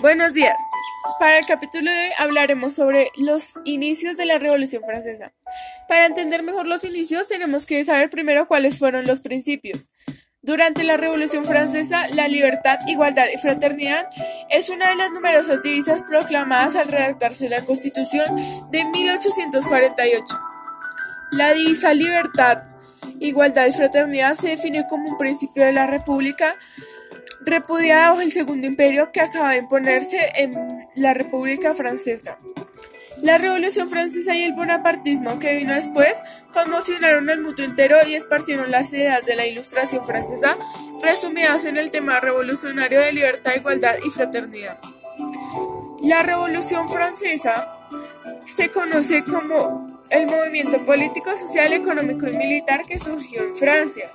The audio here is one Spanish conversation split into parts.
Buenos días. Para el capítulo de hoy hablaremos sobre los inicios de la Revolución Francesa. Para entender mejor los inicios tenemos que saber primero cuáles fueron los principios. Durante la Revolución Francesa, la libertad, igualdad y fraternidad es una de las numerosas divisas proclamadas al redactarse la Constitución de 1848. La divisa libertad, igualdad y fraternidad se define como un principio de la República repudiada bajo el Segundo Imperio que acaba de imponerse en la República Francesa. La Revolución Francesa y el bonapartismo que vino después conmocionaron al mundo entero y esparcieron las ideas de la Ilustración francesa resumidas en el tema revolucionario de libertad, igualdad y fraternidad. La Revolución Francesa se conoce como el movimiento político, social, económico y militar que surgió en Francia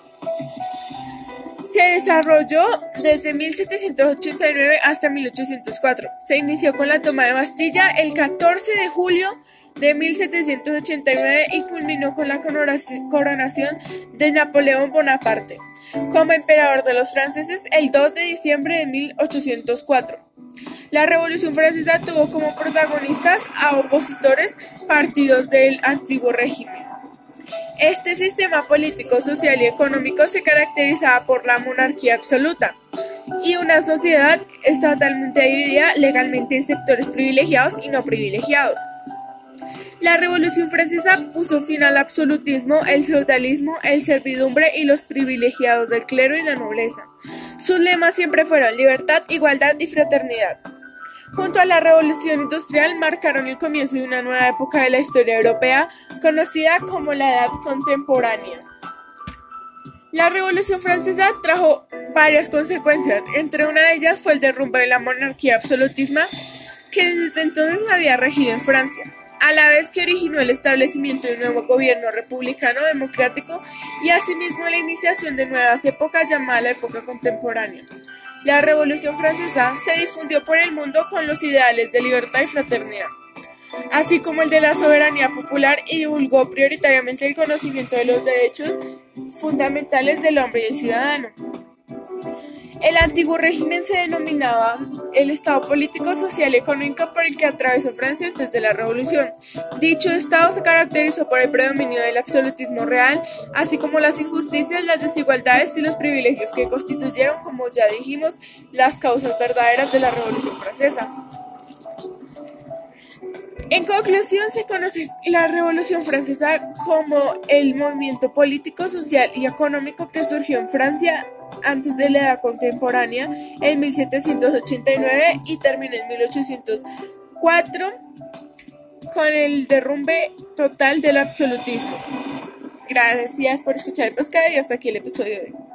se desarrolló desde 1789 hasta 1804. Se inició con la toma de Bastilla el 14 de julio de 1789 y culminó con la coronación de Napoleón Bonaparte como emperador de los franceses el 2 de diciembre de 1804. La Revolución Francesa tuvo como protagonistas a opositores partidos del antiguo régimen. Este sistema político, social y económico se caracterizaba por la monarquía absoluta y una sociedad totalmente dividida legalmente en sectores privilegiados y no privilegiados. La Revolución Francesa puso fin al absolutismo, el feudalismo, el servidumbre y los privilegiados del clero y la nobleza. Sus lemas siempre fueron libertad, igualdad y fraternidad junto a la Revolución Industrial marcaron el comienzo de una nueva época de la historia europea conocida como la Edad Contemporánea. La Revolución Francesa trajo varias consecuencias, entre una de ellas fue el derrumbe de la monarquía absolutista que desde entonces había regido en Francia, a la vez que originó el establecimiento de un nuevo gobierno republicano democrático y asimismo la iniciación de nuevas épocas llamada la época contemporánea. La Revolución Francesa se difundió por el mundo con los ideales de libertad y fraternidad, así como el de la soberanía popular y divulgó prioritariamente el conocimiento de los derechos fundamentales del hombre y el ciudadano. El antiguo régimen se denominaba el Estado político, social y económico por el que atravesó Francia antes de la Revolución. Dicho Estado se caracterizó por el predominio del absolutismo real, así como las injusticias, las desigualdades y los privilegios que constituyeron, como ya dijimos, las causas verdaderas de la Revolución Francesa. En conclusión, se conoce la Revolución Francesa como el movimiento político, social y económico que surgió en Francia antes de la edad contemporánea en 1789 y terminó en 1804 con el derrumbe total del absolutismo. Gracias por escuchar el pescado y hasta aquí el episodio de hoy.